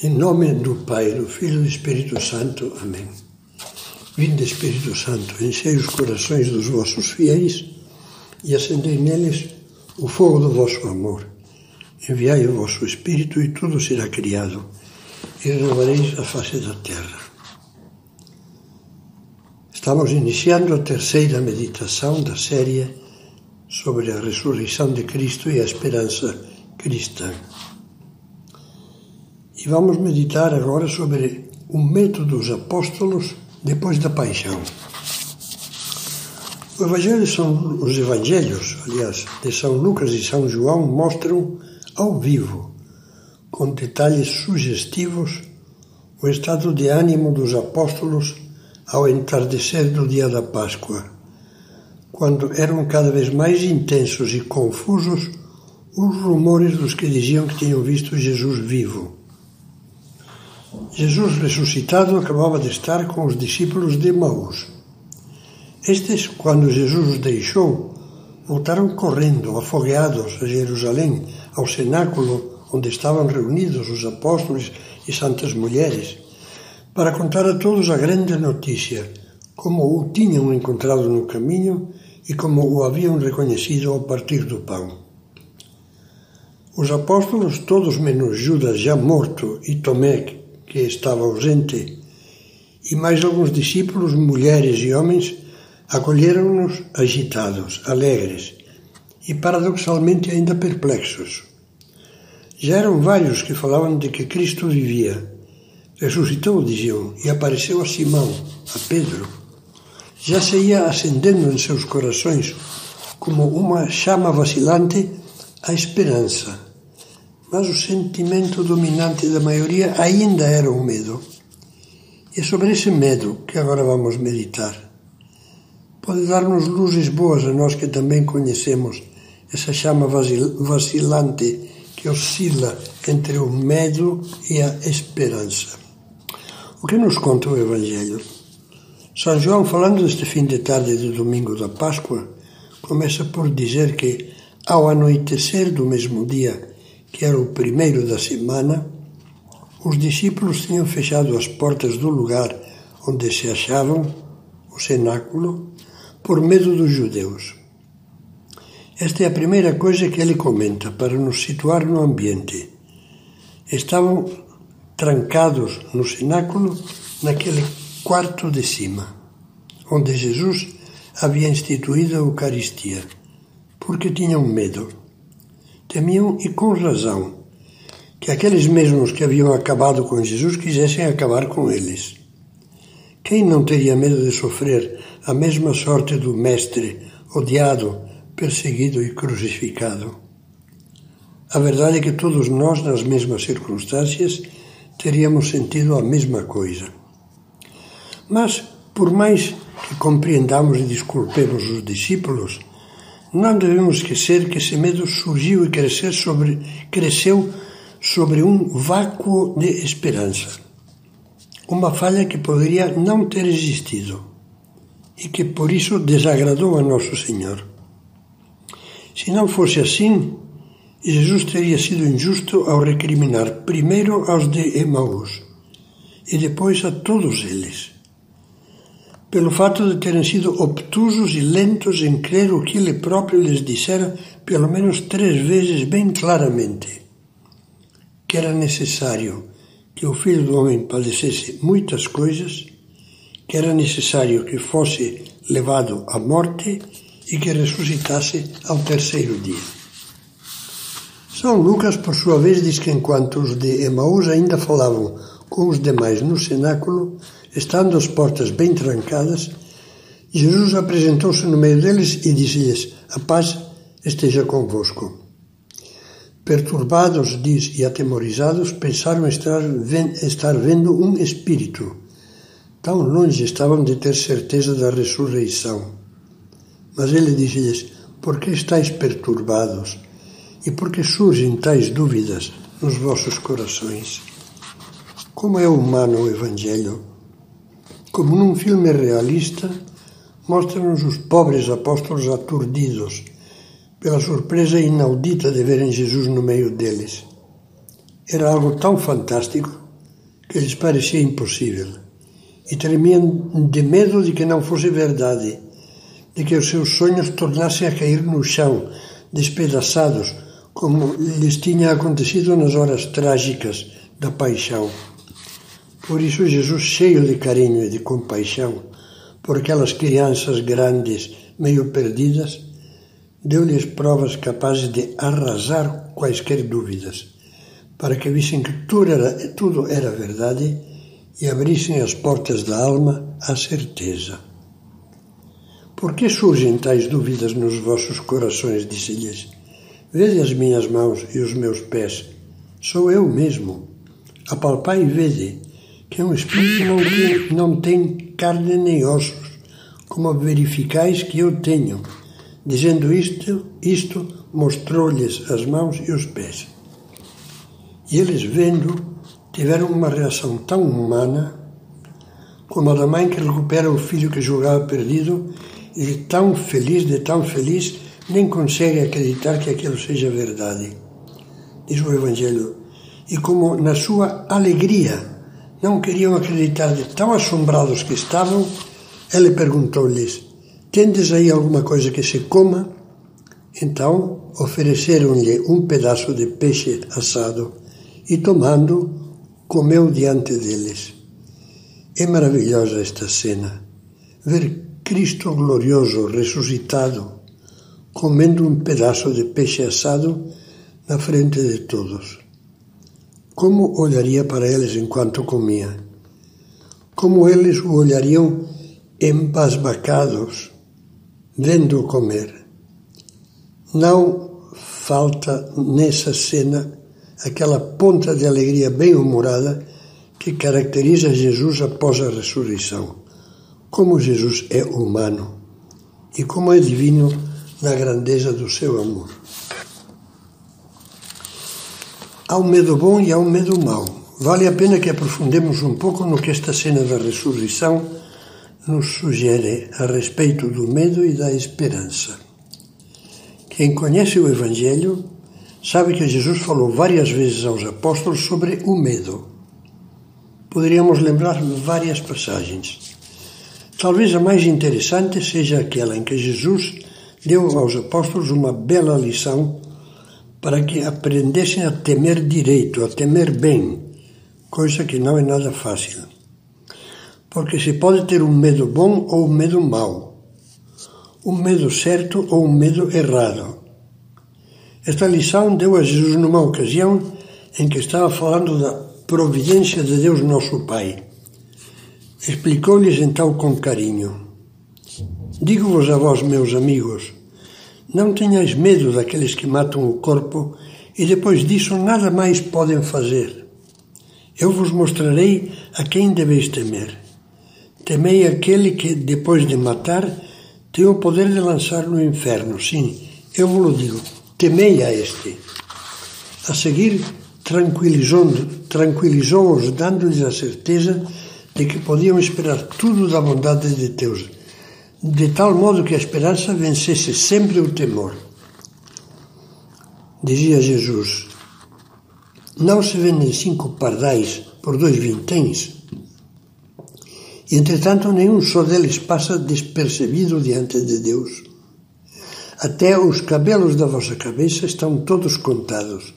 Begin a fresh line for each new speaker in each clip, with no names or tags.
Em nome do Pai, do Filho e do Espírito Santo. Amém. Vinde, Espírito Santo, enchei os corações dos vossos fiéis e acendei neles o fogo do vosso amor. Enviai o vosso Espírito e tudo será criado e renovareis a face da terra. Estamos iniciando a terceira meditação da série sobre a ressurreição de Cristo e a esperança cristã. Vamos meditar agora sobre o método dos apóstolos depois da paixão. O evangelho são, os evangelhos, aliás, de São Lucas e São João mostram ao vivo, com detalhes sugestivos, o estado de ânimo dos apóstolos ao entardecer do dia da Páscoa, quando eram cada vez mais intensos e confusos os rumores dos que diziam que tinham visto Jesus vivo. Jesus ressuscitado acabava de estar com os discípulos de Maús. Estes, quando Jesus os deixou, voltaram correndo, afogueados, a Jerusalém, ao cenáculo onde estavam reunidos os apóstolos e santas mulheres, para contar a todos a grande notícia, como o tinham encontrado no caminho e como o haviam reconhecido ao partir do pão. Os apóstolos, todos menos Judas já morto e Tomé, que estava ausente, e mais alguns discípulos, mulheres e homens, acolheram-nos agitados, alegres e paradoxalmente ainda perplexos. Já eram vários que falavam de que Cristo vivia. Ressuscitou, diziam, e apareceu a Simão, a Pedro. Já se ia acendendo em seus corações, como uma chama vacilante, a esperança mas o sentimento dominante da maioria ainda era o medo. E é sobre esse medo que agora vamos meditar. Pode dar-nos luzes boas a nós que também conhecemos essa chama vacilante que oscila entre o medo e a esperança. O que nos conta o Evangelho? São João, falando deste fim de tarde do domingo da Páscoa, começa por dizer que, ao anoitecer do mesmo dia, que era o primeiro da semana, os discípulos tinham fechado as portas do lugar onde se achavam, o cenáculo, por medo dos judeus. Esta é a primeira coisa que ele comenta para nos situar no ambiente. Estavam trancados no cenáculo, naquele quarto de cima, onde Jesus havia instituído a Eucaristia, porque tinham medo. Temiam, e com razão, que aqueles mesmos que haviam acabado com Jesus quisessem acabar com eles. Quem não teria medo de sofrer a mesma sorte do Mestre, odiado, perseguido e crucificado? A verdade é que todos nós, nas mesmas circunstâncias, teríamos sentido a mesma coisa. Mas, por mais que compreendamos e desculpemos os discípulos, não devemos esquecer que esse medo surgiu e cresceu sobre, cresceu sobre um vácuo de esperança. Uma falha que poderia não ter existido e que por isso desagradou a Nosso Senhor. Se não fosse assim, Jesus teria sido injusto ao recriminar primeiro aos de Emaús e depois a todos eles pelo fato de terem sido obtusos e lentos em crer o que ele próprio lhes dissera pelo menos três vezes bem claramente: que era necessário que o Filho do Homem padecesse muitas coisas, que era necessário que fosse levado à morte e que ressuscitasse ao terceiro dia. São Lucas, por sua vez, diz que enquanto os de Emaús ainda falavam com os demais no cenáculo, Estando as portas bem trancadas, Jesus apresentou-se no meio deles e disse-lhes: A paz esteja convosco. Perturbados, diz, e atemorizados, pensaram estar, estar vendo um espírito. Tão longe estavam de ter certeza da ressurreição. Mas ele disse-lhes: Por que estáis perturbados? E por que surgem tais dúvidas nos vossos corações? Como é humano o Evangelho? Como num filme realista, mostra-nos os pobres apóstolos aturdidos pela surpresa inaudita de verem Jesus no meio deles. Era algo tão fantástico que lhes parecia impossível e tremiam de medo de que não fosse verdade, de que os seus sonhos tornassem a cair no chão, despedaçados, como lhes tinha acontecido nas horas trágicas da paixão. Por isso, Jesus, cheio de carinho e de compaixão por aquelas crianças grandes, meio perdidas, deu-lhes provas capazes de arrasar quaisquer dúvidas, para que vissem que tudo era, tudo era verdade e abrissem as portas da alma à certeza. Por que surgem tais dúvidas nos vossos corações? Disse-lhes. Vede as minhas mãos e os meus pés. Sou eu mesmo. Apalpai e vede que um espírito não tem, não tem carne nem ossos, como verificais que eu tenho. Dizendo isto, isto mostrou-lhes as mãos e os pés. E eles, vendo, tiveram uma reação tão humana como a da mãe que recupera o filho que julgava perdido e tão feliz, de tão feliz, nem consegue acreditar que aquilo seja verdade. Diz o Evangelho. E como na sua alegria não queriam acreditar de tão assombrados que estavam, ele perguntou-lhes: Tendes aí alguma coisa que se coma? Então ofereceram-lhe um pedaço de peixe assado e, tomando, comeu diante deles. É maravilhosa esta cena. Ver Cristo glorioso, ressuscitado, comendo um pedaço de peixe assado na frente de todos. Como olharia para eles enquanto comia? Como eles o olhariam embasbacados, vendo-o comer? Não falta nessa cena aquela ponta de alegria bem-humorada que caracteriza Jesus após a ressurreição. Como Jesus é humano e como é divino na grandeza do seu amor. Há um medo bom e há um medo mau. Vale a pena que aprofundemos um pouco no que esta cena da ressurreição nos sugere a respeito do medo e da esperança. Quem conhece o Evangelho sabe que Jesus falou várias vezes aos apóstolos sobre o medo. Poderíamos lembrar várias passagens. Talvez a mais interessante seja aquela em que Jesus deu aos apóstolos uma bela lição para que aprendessem a temer direito, a temer bem, coisa que não é nada fácil. Porque se pode ter um medo bom ou um medo mau, um medo certo ou um medo errado. Esta lição deu a Jesus numa ocasião em que estava falando da providência de Deus nosso Pai. Explicou-lhes então com carinho: Digo-vos a vós, meus amigos, não tenhais medo daqueles que matam o corpo e depois disso nada mais podem fazer. Eu vos mostrarei a quem deveis temer. Temei aquele que, depois de matar, tem o poder de lançar no inferno. Sim, eu vos digo temei a este. A seguir, tranquilizou-os, tranquilizou dando-lhes a certeza de que podiam esperar tudo da bondade de Deus, de tal modo que a esperança vencesse sempre o temor. Dizia Jesus: Não se vendem cinco pardais por dois vinténs? E, entretanto, nenhum só deles passa despercebido diante de Deus. Até os cabelos da vossa cabeça estão todos contados.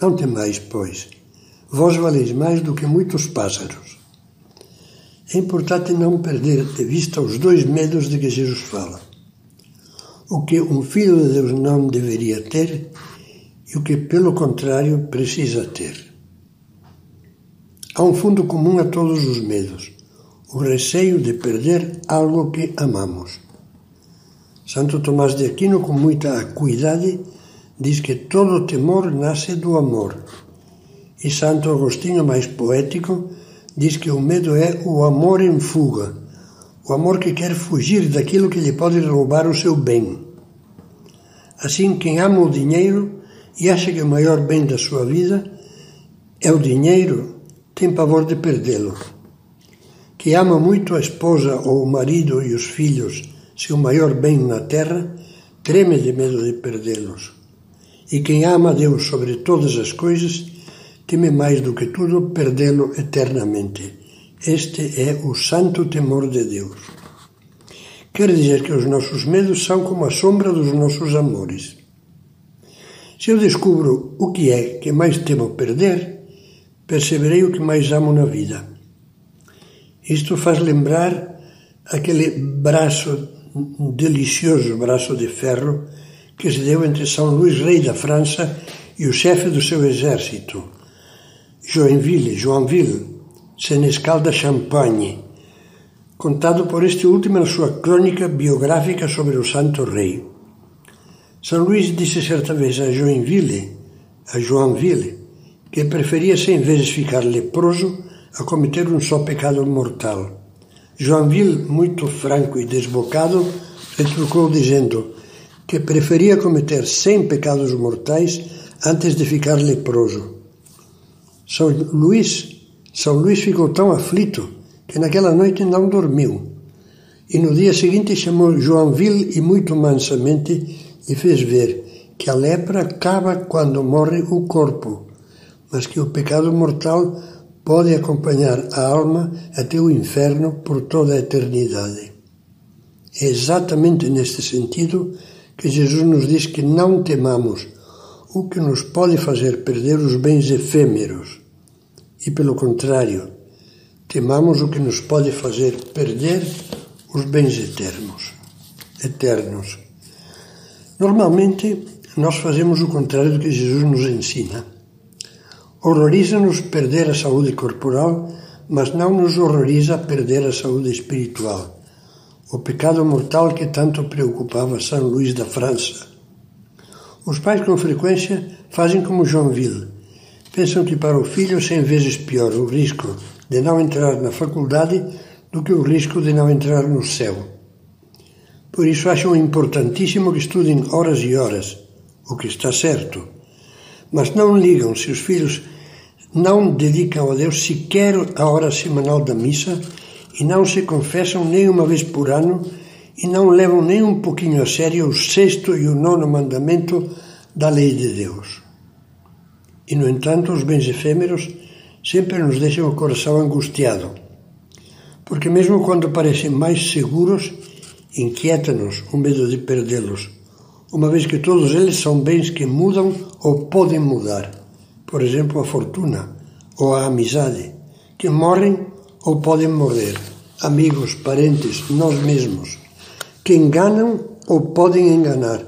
Não temais, pois, vós valeis mais do que muitos pássaros. É importante não perder de vista os dois medos de que Jesus fala. O que um filho de Deus não deveria ter e o que, pelo contrário, precisa ter. Há um fundo comum a todos os medos: o receio de perder algo que amamos. Santo Tomás de Aquino, com muita acuidade, diz que todo temor nasce do amor. E Santo Agostinho, mais poético, diz que o medo é o amor em fuga, o amor que quer fugir daquilo que lhe pode roubar o seu bem. Assim, quem ama o dinheiro e acha que o maior bem da sua vida é o dinheiro, tem pavor de perdê-lo. Quem ama muito a esposa ou o marido e os filhos, seu maior bem na terra, treme de medo de perdê-los. E quem ama Deus sobre todas as coisas, teme mais do que tudo perdê-lo eternamente. Este é o santo temor de Deus. Quer dizer que os nossos medos são como a sombra dos nossos amores. Se eu descubro o que é que mais temo perder, perceberei o que mais amo na vida. Isto faz lembrar aquele braço delicioso braço de ferro que se deu entre São Luís, rei da França, e o chefe do seu exército, Joinville, Joinville, senescal da Champagne, contado por este último na sua crônica biográfica sobre o Santo Rei. São Luís disse certa vez a Joinville, a Joinville, que preferia cem vezes ficar leproso a cometer um só pecado mortal. Joinville, muito franco e desbocado, retrucou dizendo que preferia cometer cem pecados mortais antes de ficar leproso. São Luís são Luís ficou tão aflito que naquela noite não dormiu. E no dia seguinte chamou Joãoville e muito mansamente lhe fez ver que a lepra acaba quando morre o corpo, mas que o pecado mortal pode acompanhar a alma até o inferno por toda a eternidade. É exatamente neste sentido que Jesus nos diz que não temamos o que nos pode fazer perder os bens efêmeros e, pelo contrário, temamos o que nos pode fazer perder os bens eternos. Eternos. Normalmente, nós fazemos o contrário do que Jesus nos ensina. Horroriza-nos perder a saúde corporal, mas não nos horroriza perder a saúde espiritual. O pecado mortal que tanto preocupava São Luís da França. Os pais, com frequência, fazem como Joinville pensam que para o filho cem vezes pior o risco de não entrar na faculdade do que o risco de não entrar no céu. Por isso acham importantíssimo que estudem horas e horas, o que está certo. Mas não ligam se os filhos não dedicam a Deus sequer a hora semanal da missa e não se confessam nem uma vez por ano e não levam nem um pouquinho a sério o sexto e o nono mandamento da lei de Deus. E, no entanto, os bens efêmeros sempre nos deixam o coração angustiado, porque, mesmo quando parecem mais seguros, inquieta-nos o medo de perdê-los, uma vez que todos eles são bens que mudam ou podem mudar. Por exemplo, a fortuna ou a amizade, que morrem ou podem morrer. Amigos, parentes, nós mesmos, que enganam ou podem enganar.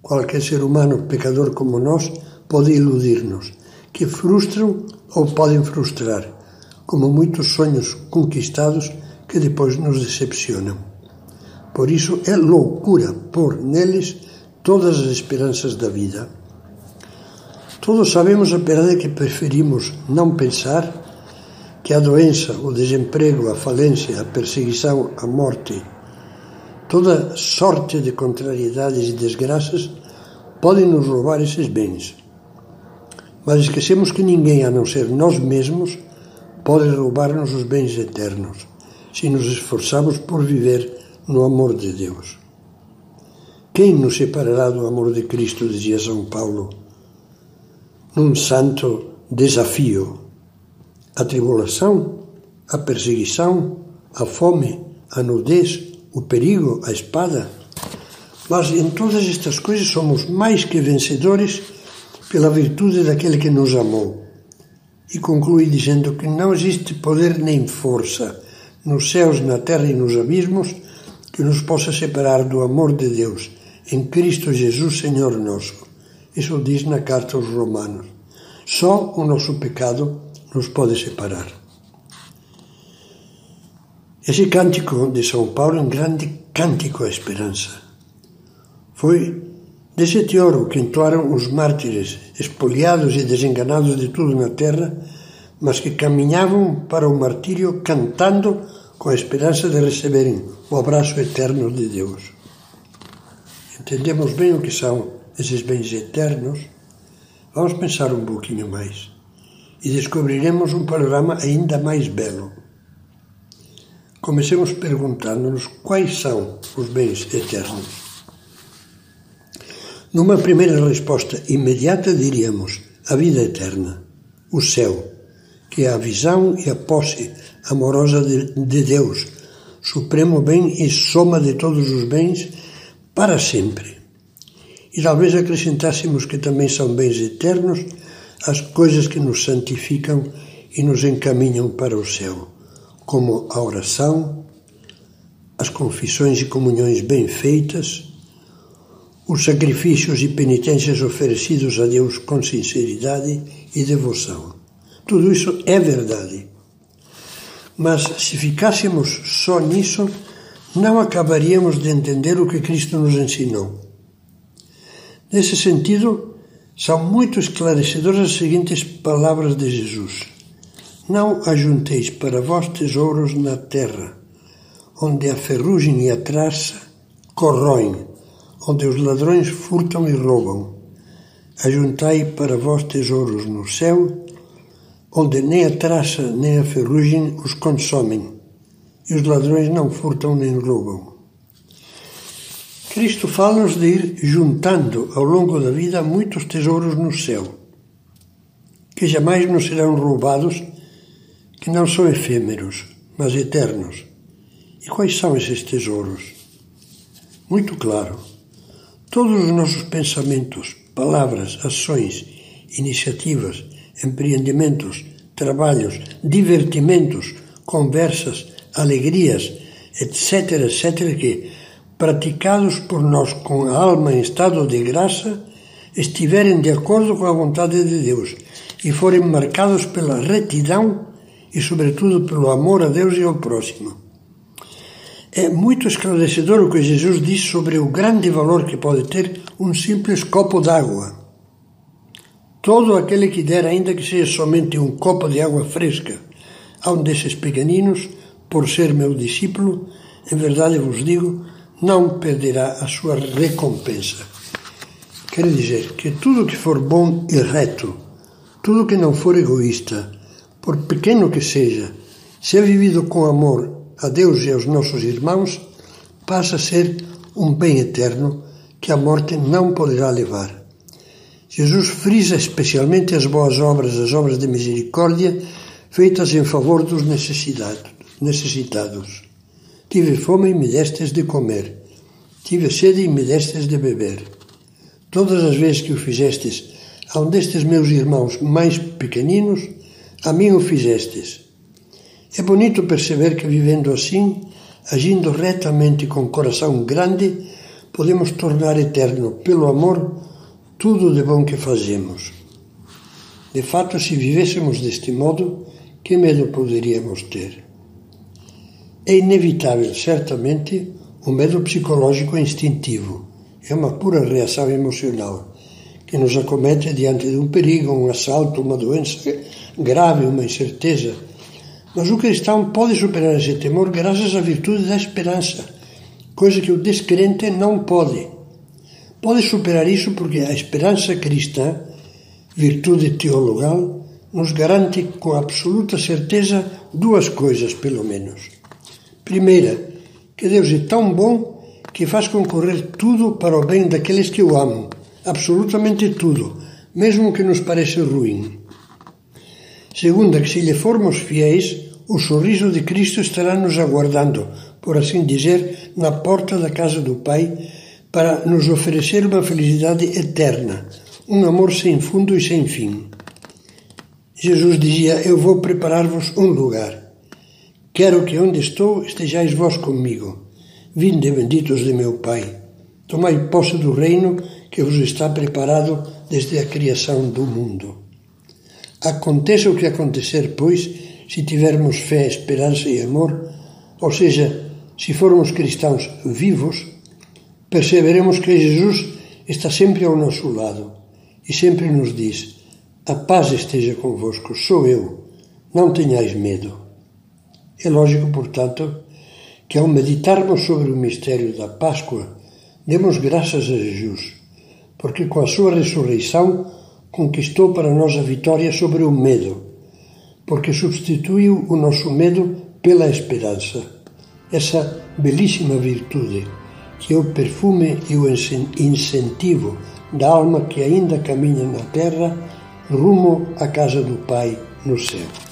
Qualquer ser humano pecador como nós pode iludir-nos, que frustram ou podem frustrar, como muitos sonhos conquistados que depois nos decepcionam. Por isso é loucura pôr neles todas as esperanças da vida. Todos sabemos, apesar de que preferimos não pensar, que a doença, o desemprego, a falência, a perseguição, a morte, toda sorte de contrariedades e desgraças podem nos roubar esses bens. Mas esquecemos que ninguém, a não ser nós mesmos, pode roubar-nos os bens eternos, se nos esforçarmos por viver no amor de Deus. Quem nos separará do amor de Cristo, dizia São Paulo, num santo desafio? A tribulação, a perseguição, a fome, a nudez, o perigo, a espada. Mas em todas estas coisas somos mais que vencedores pela virtude daquele que nos amou. E conclui dizendo que não existe poder nem força nos céus, na terra e nos abismos que nos possa separar do amor de Deus em Cristo Jesus, Senhor nosso. Isso diz na carta aos Romanos. Só o nosso pecado nos pode separar. Esse cântico de São Paulo é um grande cântico à esperança. Foi Desse teoro que entoaram os mártires, espoliados e desenganados de tudo na terra, mas que caminhavam para o martírio cantando com a esperança de receberem o abraço eterno de Deus. Entendemos bem o que são esses bens eternos? Vamos pensar um pouquinho mais e descobriremos um panorama ainda mais belo. Comecemos perguntando-nos quais são os bens eternos. Numa primeira resposta imediata diríamos a vida eterna. o céu, que é a visão e a posse amorosa de, de Deus, supremo bem e soma de todos os bens para sempre. E talvez acrescentássemos que também são bens eternos as coisas que nos santificam e nos encaminham para o céu, como a oração, as confissões e comunhões bem feitas, os sacrifícios e penitências oferecidos a Deus com sinceridade e devoção. Tudo isso é verdade. Mas se ficássemos só nisso, não acabaríamos de entender o que Cristo nos ensinou. Nesse sentido, são muito esclarecedoras as seguintes palavras de Jesus: Não ajunteis para vós tesouros na terra, onde a ferrugem e a traça corroem, onde os ladrões furtam e roubam. Ajuntai para vós tesouros no céu, onde nem a traça nem a ferrugem os consomem, e os ladrões não furtam nem roubam. Cristo fala-nos de ir juntando ao longo da vida muitos tesouros no céu, que jamais nos serão roubados, que não são efêmeros, mas eternos. E quais são esses tesouros? Muito claro. Todos os nossos pensamentos, palavras, ações, iniciativas, empreendimentos, trabalhos, divertimentos, conversas, alegrias, etc., etc., que, praticados por nós com a alma em estado de graça, estiverem de acordo com a vontade de Deus e forem marcados pela retidão e, sobretudo, pelo amor a Deus e ao próximo. É muito esclarecedor o que Jesus diz sobre o grande valor que pode ter um simples copo d'água. Todo aquele que der, ainda que seja somente um copo de água fresca, a um desses pequeninos, por ser meu discípulo, em verdade vos digo, não perderá a sua recompensa. Quer dizer que tudo que for bom e reto, tudo que não for egoísta, por pequeno que seja, se é vivido com amor a Deus e aos nossos irmãos, passa a ser um bem eterno que a morte não poderá levar. Jesus frisa especialmente as boas obras, as obras de misericórdia feitas em favor dos necessitados. Tive fome e me destes de comer. Tive sede e me destes de beber. Todas as vezes que o fizestes a um destes meus irmãos mais pequeninos, a mim o fizestes. É bonito perceber que vivendo assim, agindo retamente com coração grande, podemos tornar eterno, pelo amor, tudo de bom que fazemos. De fato, se vivêssemos deste modo, que medo poderíamos ter? É inevitável, certamente, o medo psicológico instintivo. É uma pura reação emocional que nos acomete diante de um perigo, um assalto, uma doença grave, uma incerteza. Mas o cristão pode superar esse temor graças à virtude da esperança, coisa que o descrente não pode. Pode superar isso porque a esperança cristã, virtude teologal, nos garante com absoluta certeza duas coisas, pelo menos. Primeira, que Deus é tão bom que faz concorrer tudo para o bem daqueles que o amam, absolutamente tudo, mesmo que nos pareça ruim. Segunda, que se lhe formos fiéis, o sorriso de Cristo estará nos aguardando, por assim dizer, na porta da casa do Pai para nos oferecer uma felicidade eterna, um amor sem fundo e sem fim. Jesus dizia: Eu vou preparar-vos um lugar. Quero que onde estou estejais vós comigo. Vinde, benditos de meu Pai. Tomai posse do reino que vos está preparado desde a criação do mundo. Aconteça o que acontecer, pois, se tivermos fé, esperança e amor, ou seja, se formos cristãos vivos, perceberemos que Jesus está sempre ao nosso lado e sempre nos diz: A paz esteja convosco, sou eu, não tenhais medo. É lógico, portanto, que ao meditarmos sobre o mistério da Páscoa, demos graças a Jesus, porque com a sua ressurreição conquistou para nós a vitória sobre o medo, porque substituiu o nosso medo pela esperança, essa belíssima virtude que é o perfume e o incentivo da alma que ainda caminha na terra rumo à casa do Pai no céu.